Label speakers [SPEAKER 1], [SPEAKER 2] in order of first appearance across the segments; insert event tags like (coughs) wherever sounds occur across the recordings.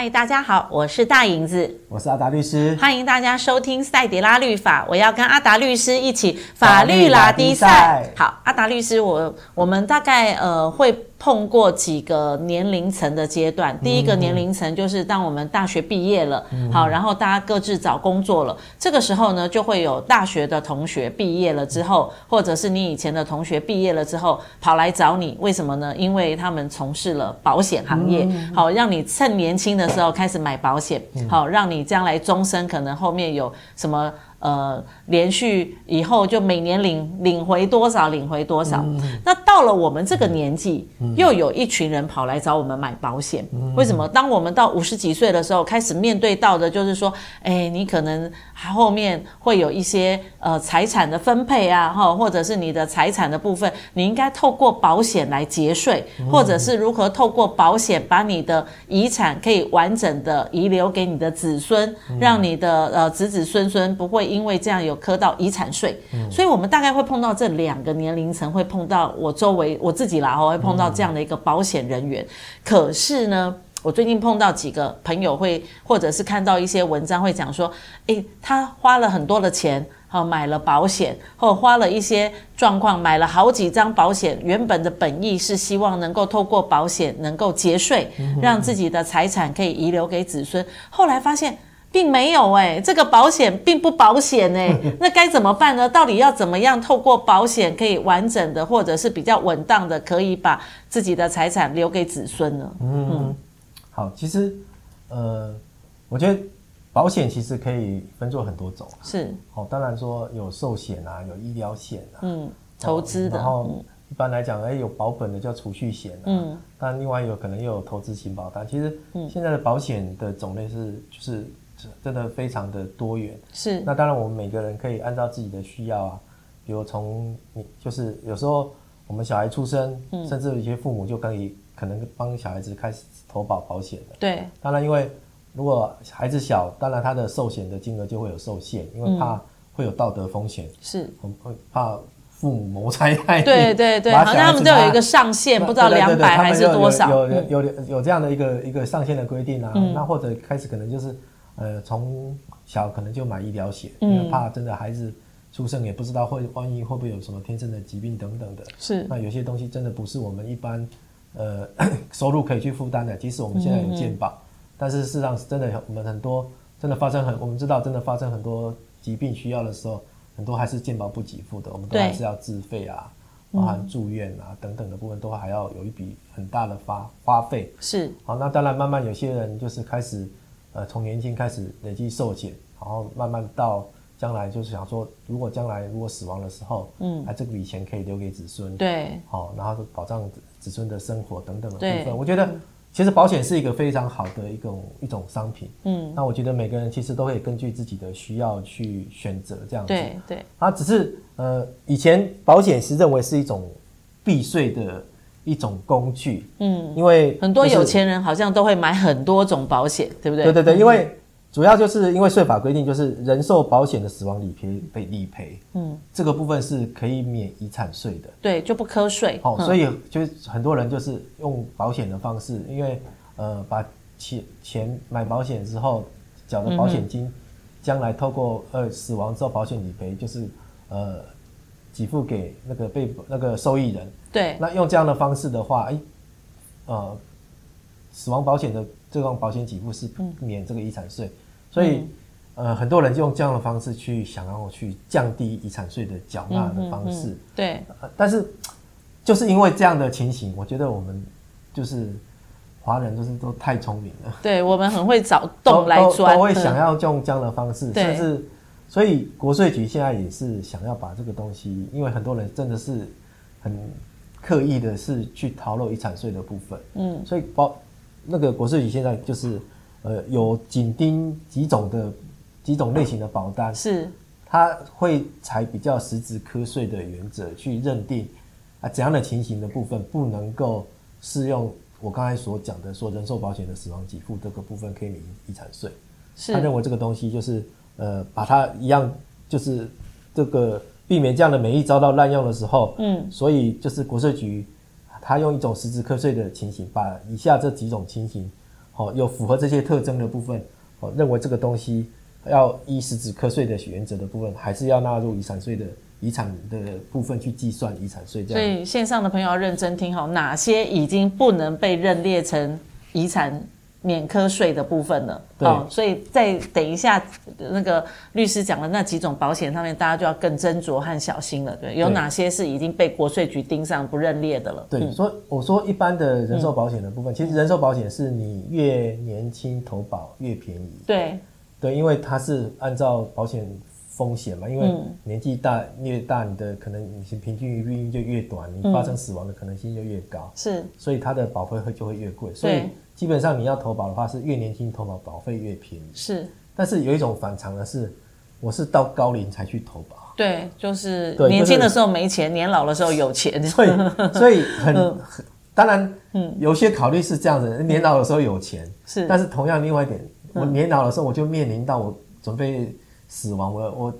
[SPEAKER 1] 嗨，大家好，我是大影子，
[SPEAKER 2] 我是阿达律师，
[SPEAKER 1] 欢迎大家收听赛迪拉律法。我要跟阿达律师一起法律拉低赛。好，阿达律师，我我们大概呃会。碰过几个年龄层的阶段，第一个年龄层就是当我们大学毕业了，嗯、好，然后大家各自找工作了，这个时候呢，就会有大学的同学毕业了之后，或者是你以前的同学毕业了之后跑来找你，为什么呢？因为他们从事了保险行业，好，让你趁年轻的时候开始买保险，好，让你将来终身可能后面有什么。呃，连续以后就每年领领回多少，领回多少。嗯、那到了我们这个年纪，嗯、又有一群人跑来找我们买保险。嗯、为什么？当我们到五十几岁的时候，开始面对到的就是说，哎，你可能后面会有一些呃财产的分配啊，哈，或者是你的财产的部分，你应该透过保险来节税，嗯、或者是如何透过保险把你的遗产可以完整的遗留给你的子孙，嗯、让你的呃子子孙孙不会。因为这样有磕到遗产税，嗯、所以我们大概会碰到这两个年龄层，会碰到我周围我自己啦，我会碰到这样的一个保险人员。嗯、可是呢，我最近碰到几个朋友会，或者是看到一些文章会讲说，诶，他花了很多的钱，好买了保险，或花了一些状况买了好几张保险，原本的本意是希望能够透过保险能够节税，让自己的财产可以遗留给子孙，后来发现。并没有哎、欸，这个保险并不保险哎、欸，(laughs) 那该怎么办呢？到底要怎么样透过保险可以完整的，或者是比较稳当的，可以把自己的财产留给子孙呢？嗯，
[SPEAKER 2] 嗯好，其实呃，我觉得保险其实可以分作很多种，
[SPEAKER 1] 是，
[SPEAKER 2] 好、哦，当然说有寿险啊，有医疗险啊，
[SPEAKER 1] 嗯，投资的，
[SPEAKER 2] 然后一般来讲，哎，有保本的叫储蓄险啊，嗯，但另外有可能又有投资型保单。其实现在的保险的种类是就是。真的非常的多元，
[SPEAKER 1] 是。
[SPEAKER 2] 那当然，我们每个人可以按照自己的需要啊，比如从你就是有时候我们小孩出生，嗯、甚至有一些父母就可以可能帮小孩子开始投保保险了。
[SPEAKER 1] 对。
[SPEAKER 2] 当然，因为如果孩子小，当然他的寿险的金额就会有受限，因为怕会有道德风险。是。我们会怕父母谋财害命。
[SPEAKER 1] 对对对，好像他们都有一个上限，不知道两百还是多少。
[SPEAKER 2] 有有有这样的一个一个上限的规定啊，嗯、那或者开始可能就是。呃，从小可能就买医疗险，因为怕真的孩子出生也不知道会万一会不会有什么天生的疾病等等的。是，那有些东西真的不是我们一般呃 (coughs) 收入可以去负担的。即使我们现在有健保，嗯嗯，但是事实上是真的，我们很多真的发生很，我们知道真的发生很多疾病需要的时候，很多还是健保不给付的，我们都还是要自费啊，包含住院啊等等的部分，都还要有一笔很大的花花费。是，好，那当然慢慢有些人就是开始。呃，从年轻开始累积寿险，然后慢慢到将来就是想说，如果将来如果死亡的时候，嗯，那这笔钱可以留给子孙，对，好，然后保障子孙的生活等等的部分。我觉得其实保险是一个非常好的一种一种商品，嗯，那我觉得每个人其实都可以根据自己的需要去选择这样子，对对。啊，只是呃，以前保险是认为是一种避税的。一种工具，嗯，因为
[SPEAKER 1] 很多有钱人好像都会买很多种保险，对不对？
[SPEAKER 2] 对对对，因为主要就是因为税法规定，就是人寿保险的死亡理赔被理赔，嗯，这个部分是可以免遗产税的，
[SPEAKER 1] 对，就不课税。
[SPEAKER 2] 好，所以就很多人就是用保险的方式，因为呃，把钱钱买保险之后缴的保险金，将来透过呃死亡之后保险理赔，就是呃。给付给那个被那个受益人，对，那用这样的方式的话，哎，呃，死亡保险的这种保险给付是免这个遗产税，所以、呃，很多人就用这样的方式去想要去降低遗产税的缴纳的方式，嗯嗯嗯、对、但是就是因为这样的情形，我觉得我们就是华人就是都太聪明了，
[SPEAKER 1] 对，我们很会找洞来钻，
[SPEAKER 2] 都会想要用这样的方式，甚至。所以国税局现在也是想要把这个东西，因为很多人真的是很刻意的是去逃漏遗产税的部分，嗯，所以保那个国税局现在就是呃有紧盯几种的几种类型的保单，是，他会采比较实质课税的原则去认定啊怎样的情形的部分不能够适用我刚才所讲的说人寿保险的死亡给付这个部分可以免遗产税，是，他认为这个东西就是。呃，把它一样，就是这个避免这样的美意遭到滥用的时候，嗯，所以就是国税局，他用一种实质课税的情形，把以下这几种情形哦，有符合这些特征的部分，哦，认为这个东西要依实质课税的原则的部分，还是要纳入遗产税的遗产的部分去计算遗产税。这样。
[SPEAKER 1] 所以线上的朋友要认真听好，哪些已经不能被认列成遗产免科税的部分了。
[SPEAKER 2] 对、
[SPEAKER 1] 哦，所以在等一下那个律师讲的那几种保险上面，大家就要更斟酌和小心了。对，有哪些是已经被国税局盯上不认列的了？
[SPEAKER 2] 对，嗯、所以我说一般的人寿保险的部分，嗯、其实人寿保险是你越年轻投保越便宜。
[SPEAKER 1] 对，
[SPEAKER 2] 对，因为它是按照保险风险嘛，因为年纪大越大，你的可能你平均余命就越短，你发生死亡的可能性就越高。是，所以它的保费会就会越贵。所以。基本上你要投保的话，是越年轻投保保费越便宜。是，但是有一种反常的是，我是到高龄才去投保。
[SPEAKER 1] 对，就是年轻的时候没钱，就是、年老的时候有钱。
[SPEAKER 2] 所以，所以很，嗯、当然，嗯，有些考虑是这样子，年老的时候有钱是，但是同样另外一点，我年老的时候我就面临到我准备死亡，我我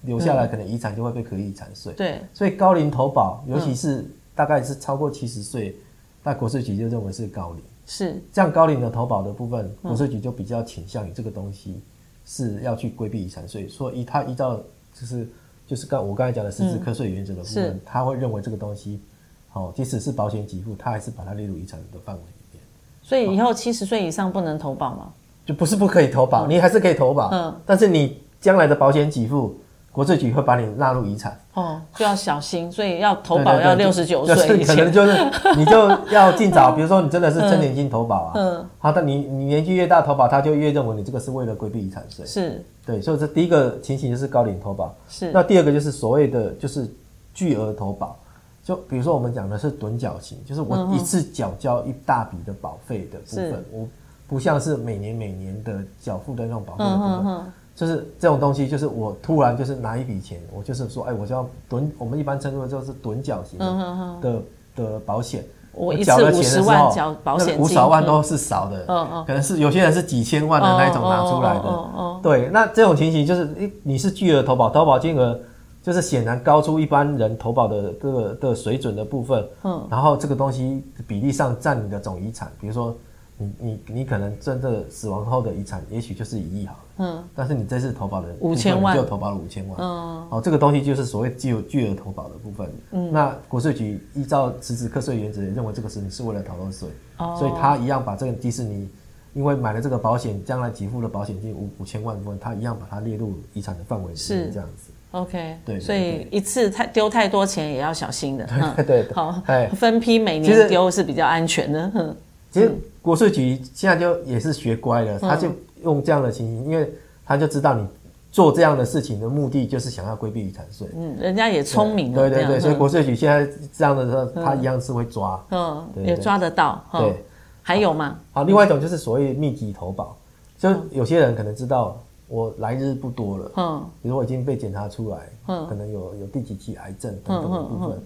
[SPEAKER 2] 留下来可能遗产就会被课遗产税。对，所以高龄投保，尤其是大概是超过七十岁，那国税局就认为是高龄。是这样，高龄的投保的部分，国税局就比较倾向于这个东西是要去规避遗产税，所以他依照就是就是刚我刚才讲的实质课税原则的部分，他会认为这个东西，好，即使是保险给付，他还是把它列入遗产的范围里面。
[SPEAKER 1] 所以以后七十岁以上不能投保吗？
[SPEAKER 2] 就不是不可以投保，你还是可以投保，嗯，但是你将来的保险给付。国税局会把你纳入遗产。
[SPEAKER 1] 哦，就要小心，所以要投保要六十九岁以前，
[SPEAKER 2] 可能就是你就要尽早，比如说你真的是真年轻投保啊，嗯，好，的你你年纪越大投保，他就越认为你这个是为了规避遗产税，是，对，所以这第一个情形就是高龄投保，是，那第二个就是所谓的就是巨额投保，就比如说我们讲的是趸缴型，就是我一次缴交一大笔的保费的部分，我不像是每年每年的缴付的那种保费的部分。就是这种东西，就是我突然就是拿一笔钱，我就是说，哎，我就要趸，我们一般称之为就是趸缴型的、嗯、的的保险。
[SPEAKER 1] 我缴了钱的时候，缴保险
[SPEAKER 2] 五十万都是少的，嗯嗯，可能是有些人是几千万的那一种拿出来的，对，那这种情形就是，你，你是巨额投保，投保金额就是显然高出一般人投保的这个的水准的部分，嗯，然后这个东西比例上占你的总遗产，比如说。你你你可能真的死亡后的遗产，也许就是一亿好了。嗯。但是你这次投保的
[SPEAKER 1] 五千万，
[SPEAKER 2] 就投保了五千万。嗯。哦，这个东西就是所谓具有巨额投保的部分。嗯。那国税局依照实质课税原则，认为这个事情是为了逃漏税。哦。所以他一样把这个迪士尼，因为买了这个保险，将来给付的保险金五五千万部分，他一样把它列入遗产的范围。是这样子。
[SPEAKER 1] OK。对。所以一次太丢太多钱也要小心的。(laughs)
[SPEAKER 2] 对对对。
[SPEAKER 1] 好。哎。分批每年丢是比较安全的。嗯。
[SPEAKER 2] 其实。国税局现在就也是学乖了，他就用这样的情形，因为他就知道你做这样的事情的目的就是想要规避遗产税。
[SPEAKER 1] 嗯，人家也聪明了。
[SPEAKER 2] 对对对，所以国税局现在这样的时候，他一样是会抓。
[SPEAKER 1] 嗯，也抓得到。对，还有吗？
[SPEAKER 2] 好，另外一种就是所谓密集投保，就有些人可能知道我来日不多了，嗯，比如我已经被检查出来，嗯，可能有有第几期癌症等等的部分。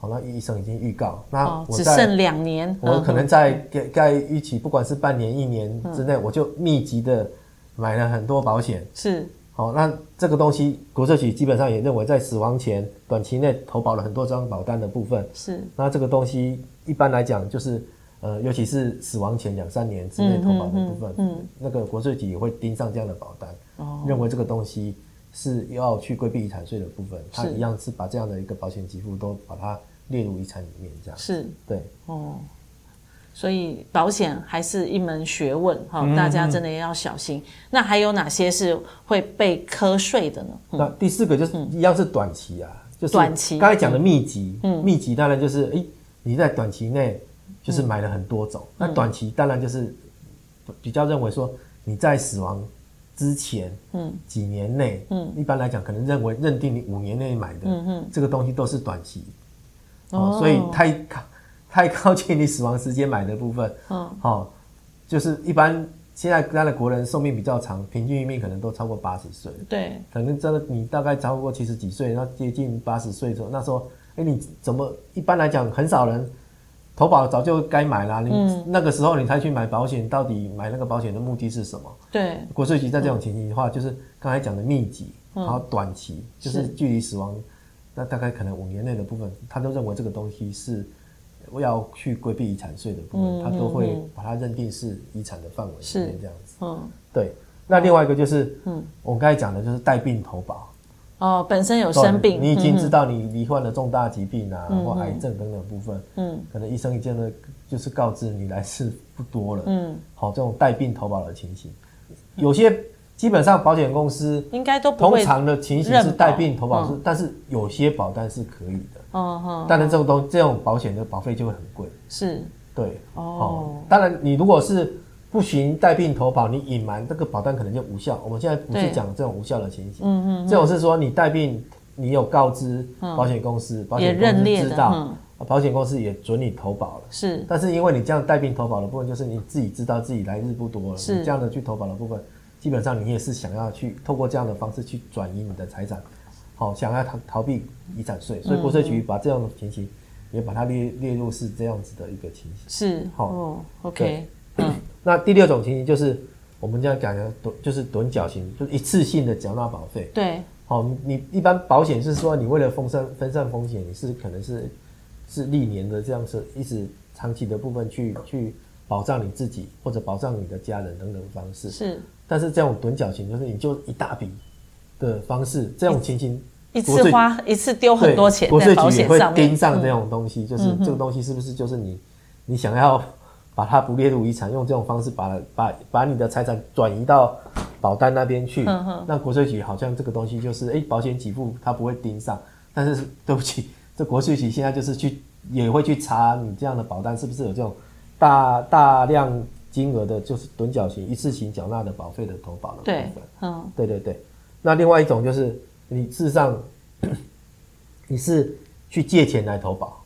[SPEAKER 2] 好，那医生已经预告，那我
[SPEAKER 1] 只剩两年，
[SPEAKER 2] 我可能在该该预期，不管是半年、一年之内，我就密集的买了很多保险。是，好，那这个东西，国税局基本上也认为，在死亡前短期内投保了很多张保单的部分。是，那这个东西一般来讲，就是呃，尤其是死亡前两三年之内投保的部分，嗯，那个国税局也会盯上这样的保单，哦，认为这个东西是要去规避遗产税的部分，它一样是把这样的一个保险给付都把它。列入遗产里面，这样。是。对。哦，
[SPEAKER 1] 所以保险还是一门学问哈，嗯、大家真的也要小心。那还有哪些是会被瞌睡的呢？
[SPEAKER 2] 嗯、那第四个就是一样是短期啊，嗯、就是短期。刚才讲的密集，嗯，密集当然就是哎、欸，你在短期内就是买了很多种，嗯、那短期当然就是比较认为说你在死亡之前，嗯，几年内，嗯，一般来讲可能认为认定你五年内买的，嗯嗯，这个东西都是短期。哦，所以太靠 (laughs) 太靠近你死亡时间买的部分，嗯，好，就是一般现在当然国人寿命比较长，平均余命可能都超过八十岁，对，可能真的你大概超过七十几岁，然后接近八十岁的时候，那时候，哎，你怎么一般来讲很少人投保早就该买啦，你那个时候你才去买保险，到底买那个保险的目的是什么？对，国税局在这种情形的话，就是刚才讲的密集，然后短期，就是距离死亡。那大概可能五年内的部分，他都认为这个东西是，要去规避遗产税的部分，他、嗯、都会把它认定是遗产的范围里面这样子。嗯，对。那另外一个就是，嗯，我刚才讲的就是带病投保。
[SPEAKER 1] 哦，本身有生病，
[SPEAKER 2] 你已经知道你罹患了重大疾病啊，嗯、或癌症等等部分，嗯，可能医生一见呢，就是告知你来世不多了，嗯，好，这种带病投保的情形，有些基本上保险公司
[SPEAKER 1] 应该都
[SPEAKER 2] 通常的情形是带病投保是，但是有些保单是可以的，哦哦，当然这种东这种保险的保费就会很贵，
[SPEAKER 1] 是，
[SPEAKER 2] 对，哦，当然你如果是。不行带病投保，你隐瞒这个保单可能就无效。我们现在不是讲这种无效的情形，嗯嗯，这种是说你带病，你有告知保险公司，保险公司知道，保险公司也准你投保了，
[SPEAKER 1] 是。
[SPEAKER 2] 但是因为你这样带病投保的部分，就是你自己知道自己来日不多了，是。你这样的去投保的部分，基本上你也是想要去透过这样的方式去转移你的财产，好，想要逃逃避遗产税，所以国税局把这样的情形也把它列列入是这样子的一个情形，
[SPEAKER 1] 是。好，哦，OK。
[SPEAKER 2] 嗯，(coughs) 那第六种情形就是我们这样讲的，就是趸缴型，就是一次性的缴纳保费。
[SPEAKER 1] 对，
[SPEAKER 2] 好，你一般保险是说你为了分散分散风险，你是可能是是历年的这样子，一直长期的部分去去保障你自己或者保障你的家人等等方式。
[SPEAKER 1] 是，
[SPEAKER 2] 但是这种趸缴型就是你就一大笔的方式，这种情形
[SPEAKER 1] 一次花一次丢很多钱，
[SPEAKER 2] 国税局也会盯上这种东西，就是这个东西是不是就是你你想要。把它不列入遗产，用这种方式把把把你的财产转移到保单那边去，那国税局好像这个东西就是，哎、欸，保险给付它不会盯上，但是对不起，这国税局现在就是去也会去查你这样的保单是不是有这种大大量金额的，就是趸缴型一次性缴纳的保费的投保的部分。对，嗯，对对对。那另外一种就是你事实上 (clears throat) 你是去借钱来投保。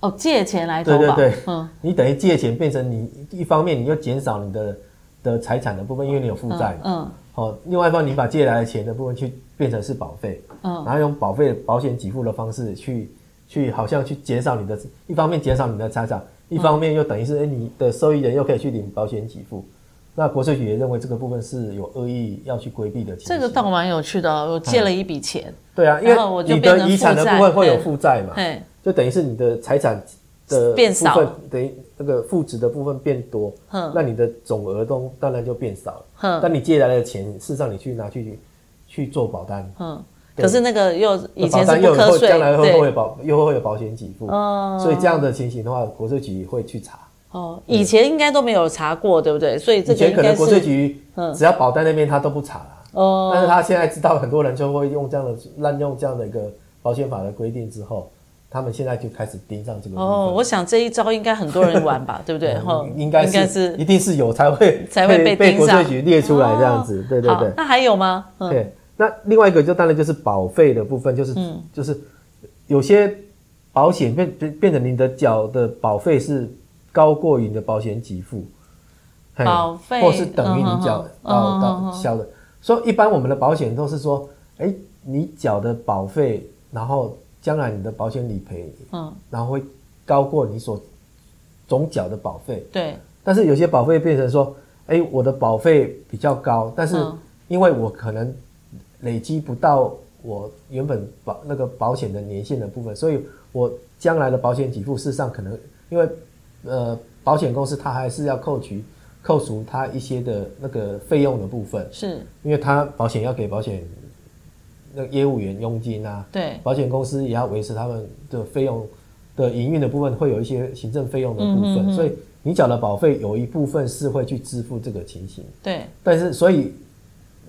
[SPEAKER 1] 哦，借钱来投保，
[SPEAKER 2] 对对对，嗯，你等于借钱变成你一方面，你又减少你的的财产的部分，因为你有负债，嗯，好、嗯，另外一方面你把借来的钱的部分去变成是保费，嗯，然后用保费保险给付的方式去去好像去减少你的，一方面减少你的财产，一方面又等于是哎、嗯、你的受益人又可以去领保险给付，那国税局也认为这个部分是有恶意要去规避的。
[SPEAKER 1] 这个倒蛮有趣的、哦，我借了一笔钱、嗯，
[SPEAKER 2] 对啊，因为你的遗产的部分会有负债嘛，就等于是你的财产的变少等于那个负值的部分变多，那你的总额都当然就变少了。但你借来的钱，事实上你去拿去去做保单，
[SPEAKER 1] 可是那个又以前是不课税，
[SPEAKER 2] 将来会会保又会有保险给付，所以这样的情形的话，国税局会去查。
[SPEAKER 1] 哦，以前应该都没有查过，对不对？所以这以前
[SPEAKER 2] 可能国税局只要保单那边他都不查了，哦，但是他现在知道很多人就会用这样的滥用这样的一个保险法的规定之后。他们现在就开始盯上这个
[SPEAKER 1] 哦，我想这一招应该很多人玩吧，(laughs) 对不对？哈、
[SPEAKER 2] 嗯，应该是，是一定是有才会
[SPEAKER 1] 才会被
[SPEAKER 2] 被国税局列出来这样子，哦、对对对。
[SPEAKER 1] 那还有吗？
[SPEAKER 2] 嗯、对，那另外一个就当然就是保费的部分，就是、嗯、就是有些保险变变变成你的缴的保费是高过于你的保险给付，
[SPEAKER 1] 保费
[SPEAKER 2] 或是等于你缴到到销的。所以一般我们的保险都是说，哎、欸，你缴的保费，然后。将来你的保险理赔，嗯，然后会高过你所总缴的保费，
[SPEAKER 1] 对。
[SPEAKER 2] 但是有些保费变成说，哎，我的保费比较高，但是因为我可能累积不到我原本保那个保险的年限的部分，所以我将来的保险给付事实上可能因为呃保险公司它还是要扣取扣除它一些的那个费用的部分，
[SPEAKER 1] 是
[SPEAKER 2] 因为它保险要给保险。那业务员佣金啊，
[SPEAKER 1] 对，
[SPEAKER 2] 保险公司也要维持他们的费用的营运的部分，会有一些行政费用的部分，嗯、哼哼所以你缴的保费有一部分是会去支付这个情形。
[SPEAKER 1] 对，
[SPEAKER 2] 但是所以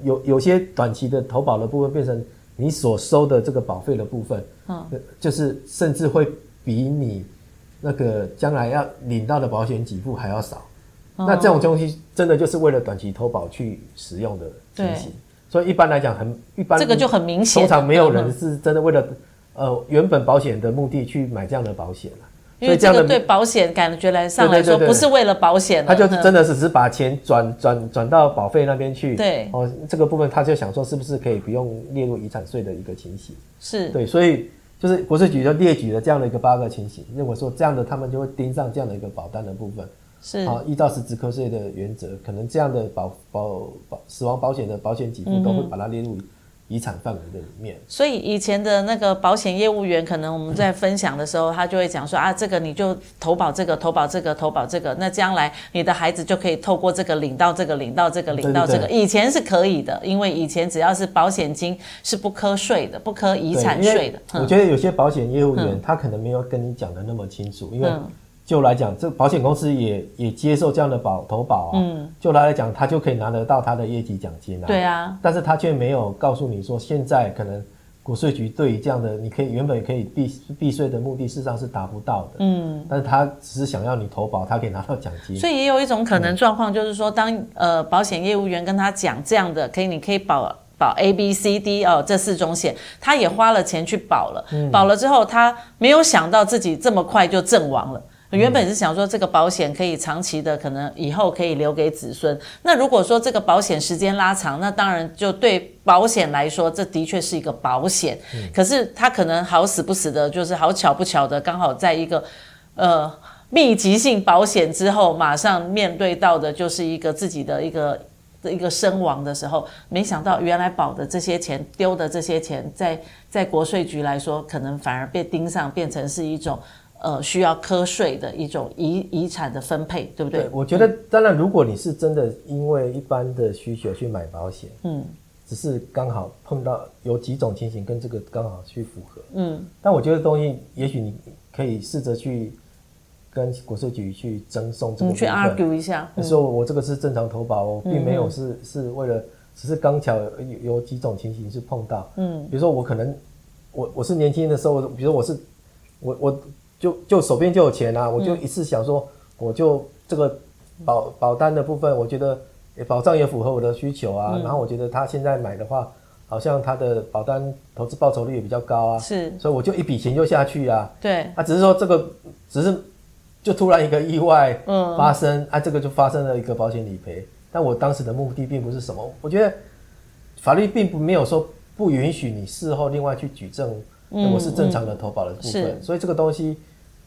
[SPEAKER 2] 有有些短期的投保的部分变成你所收的这个保费的部分，嗯，就是甚至会比你那个将来要领到的保险给付还要少。嗯、那这种东西真的就是为了短期投保去使用的情形。所以一般来讲，很一般，
[SPEAKER 1] 这个就很明显。
[SPEAKER 2] 通常没有人是真的为了呃原本保险的目的去买这样的保险了。
[SPEAKER 1] 因为这个对保险感觉来上来说，不是为了保险，
[SPEAKER 2] 他就真的是只是把钱转转转到保费那边去。
[SPEAKER 1] 对
[SPEAKER 2] 哦，这个部分他就想说，是不是可以不用列入遗产税的一个情形？
[SPEAKER 1] 是
[SPEAKER 2] 对，所以就是国税局就列举了这样的一个八个情形，认为说这样的他们就会盯上这样的一个保单的部分。
[SPEAKER 1] 是
[SPEAKER 2] 啊，依照实质课税的原则，可能这样的保保保死亡保险的保险给付都会把它列入遗产范围的里面。
[SPEAKER 1] 所以以前的那个保险业务员，可能我们在分享的时候，他就会讲说啊，这个你就投保这个，投保这个，投保这个，那将来你的孩子就可以透过这个领到这个，领到这个，领到这个。以前是可以的，因为以前只要是保险金是不课税的，不课遗产税的。
[SPEAKER 2] 我觉得有些保险业务员他可能没有跟你讲的那么清楚，因为。就来讲，这保险公司也也接受这样的保投保啊。嗯，就来讲，他就可以拿得到他的业绩奖金啊。
[SPEAKER 1] 对啊，
[SPEAKER 2] 但是他却没有告诉你说，现在可能国税局对于这样的，你可以原本可以避避税的目的，事实上是达不到的。嗯，但是他只是想要你投保，他可以拿到奖金。
[SPEAKER 1] 所以也有一种可能状况，就是说，当呃保险业务员跟他讲这样的，可以你可以保保 A B C D 哦这四种险，他也花了钱去保了，嗯、保了之后，他没有想到自己这么快就阵亡了。原本是想说这个保险可以长期的，可能以后可以留给子孙。那如果说这个保险时间拉长，那当然就对保险来说，这的确是一个保险。可是他可能好死不死的，就是好巧不巧的，刚好在一个呃密集性保险之后，马上面对到的就是一个自己的一个的一个身亡的时候，没想到原来保的这些钱丢的这些钱，在在国税局来说，可能反而被盯上，变成是一种。呃，需要课税的一种遗遗产的分配，对不对？
[SPEAKER 2] 对，我觉得当然，如果你是真的因为一般的需求去买保险，嗯，只是刚好碰到有几种情形跟这个刚好去符合，嗯，但我觉得东西，也许你可以试着去跟国税局去争讼这个，
[SPEAKER 1] 你去 argue 一下，
[SPEAKER 2] 说我这个是正常投保，我并没有是是为了，只是刚巧有有几种情形是碰到，嗯，比如说我可能我我是年轻的时候，比如说我是我我。就就手边就有钱啊，我就一次想说，我就这个保保单的部分，我觉得保障也符合我的需求啊。然后我觉得他现在买的话，好像他的保单投资报酬率也比较高啊。是，所以我就一笔钱就下去啊。对，啊，只是说这个只是就突然一个意外发生，啊，这个就发生了一个保险理赔。但我当时的目的并不是什么，我觉得法律并不没有说不允许你事后另外去举证，我是正常的投保的部分。所以这个东西。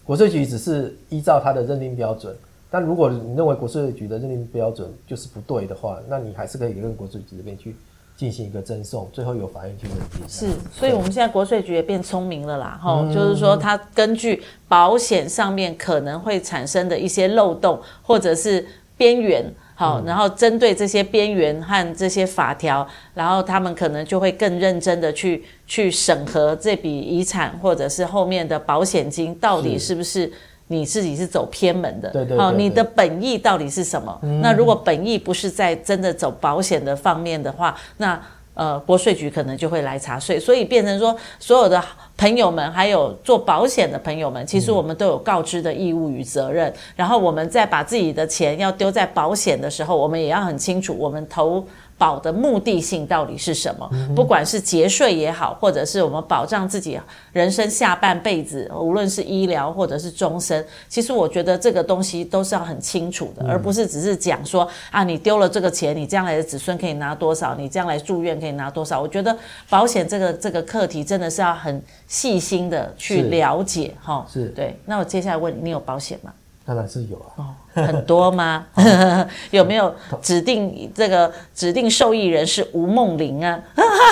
[SPEAKER 2] 国税局只是依照它的认定标准，但如果你认为国税局的认定标准就是不对的话，那你还是可以跟国税局这边去进行一个争讼，最后由法院去认定。
[SPEAKER 1] 是，所以我们现在国税局也变聪明了啦，哈、嗯，就是说它根据保险上面可能会产生的一些漏洞或者是边缘。好，然后针对这些边缘和这些法条，然后他们可能就会更认真的去去审核这笔遗产或者是后面的保险金到底是不是你自己是走偏门的？对对。好，你的本意到底是什么？那如果本意不是在真的走保险的方面的话，那。呃，国税局可能就会来查税，所以变成说，所有的朋友们，还有做保险的朋友们，其实我们都有告知的义务与责任。嗯、然后我们在把自己的钱要丢在保险的时候，我们也要很清楚，我们投。保的目的性到底是什么？不管是节税也好，或者是我们保障自己人生下半辈子，无论是医疗或者是终身，其实我觉得这个东西都是要很清楚的，而不是只是讲说啊，你丢了这个钱，你将来的子孙可以拿多少，你将来住院可以拿多少。我觉得保险这个这个课题真的是要很细心的去了解哈。是，对。那我接下来问你，你有保险吗？
[SPEAKER 2] 当然是有啊。哦
[SPEAKER 1] 很多吗？(laughs) 有没有指定这个指定受益人是吴梦玲啊？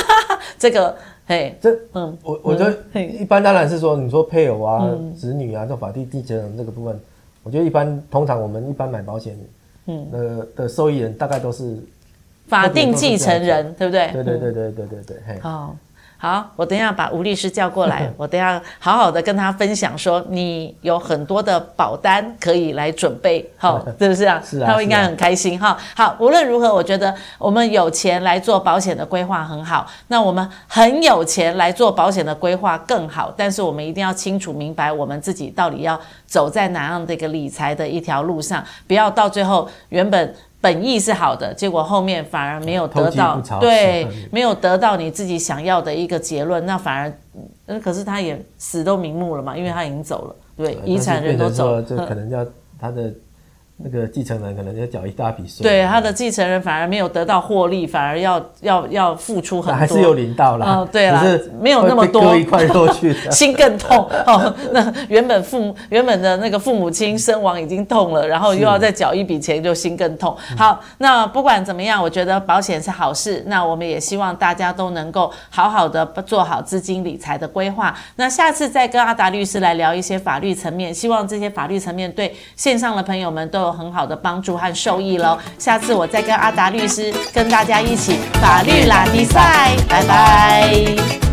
[SPEAKER 1] (laughs) 这个，嘿，这，嗯，
[SPEAKER 2] 我我觉得一般当然是说，你说配偶啊、嗯、子女啊，这法定继承人这个部分，我觉得一般通常我们一般买保险，嗯，的的受益人大概都是
[SPEAKER 1] 法定继承人，对不对？
[SPEAKER 2] 对对对对对对对，嘿。
[SPEAKER 1] 好。好，我等一下把吴律师叫过来，(laughs) 我等一下好好的跟他分享说，你有很多的保单可以来准备，好，(laughs) 是不是啊？是啊，他会应该很开心哈。好，无论如何，我觉得我们有钱来做保险的规划很好，那我们很有钱来做保险的规划更好，但是我们一定要清楚明白我们自己到底要走在哪样的一个理财的一条路上，不要到最后原本。本意是好的，结果后面反而没有得到，对，没有得到你自己想要的一个结论，那反而，呃，可是他也死都瞑目了嘛，因为他已经走了，对，遗产人都走了，
[SPEAKER 2] 这可能要他的那个继承人可能要缴一大笔税，
[SPEAKER 1] 对，他的继承人反而没有得到获利，反而要要要付出很多，
[SPEAKER 2] 还是有领到啦。
[SPEAKER 1] 哦，对啦，没有那么多，
[SPEAKER 2] 割一块肉去，(laughs)
[SPEAKER 1] 心更痛。哦，那原本父母原本的那个父母亲身亡已经痛了，然后又要再缴一笔钱，就心更痛。好，那不管怎么样，我觉得保险是好事。那我们也希望大家都能够好好的做好资金理财的规划。那下次再跟阿达律师来聊一些法律层面，希望这些法律层面对线上的朋友们都很好的帮助和受益喽。下次我再跟阿达律师跟大家一起法律拉力赛，拜拜。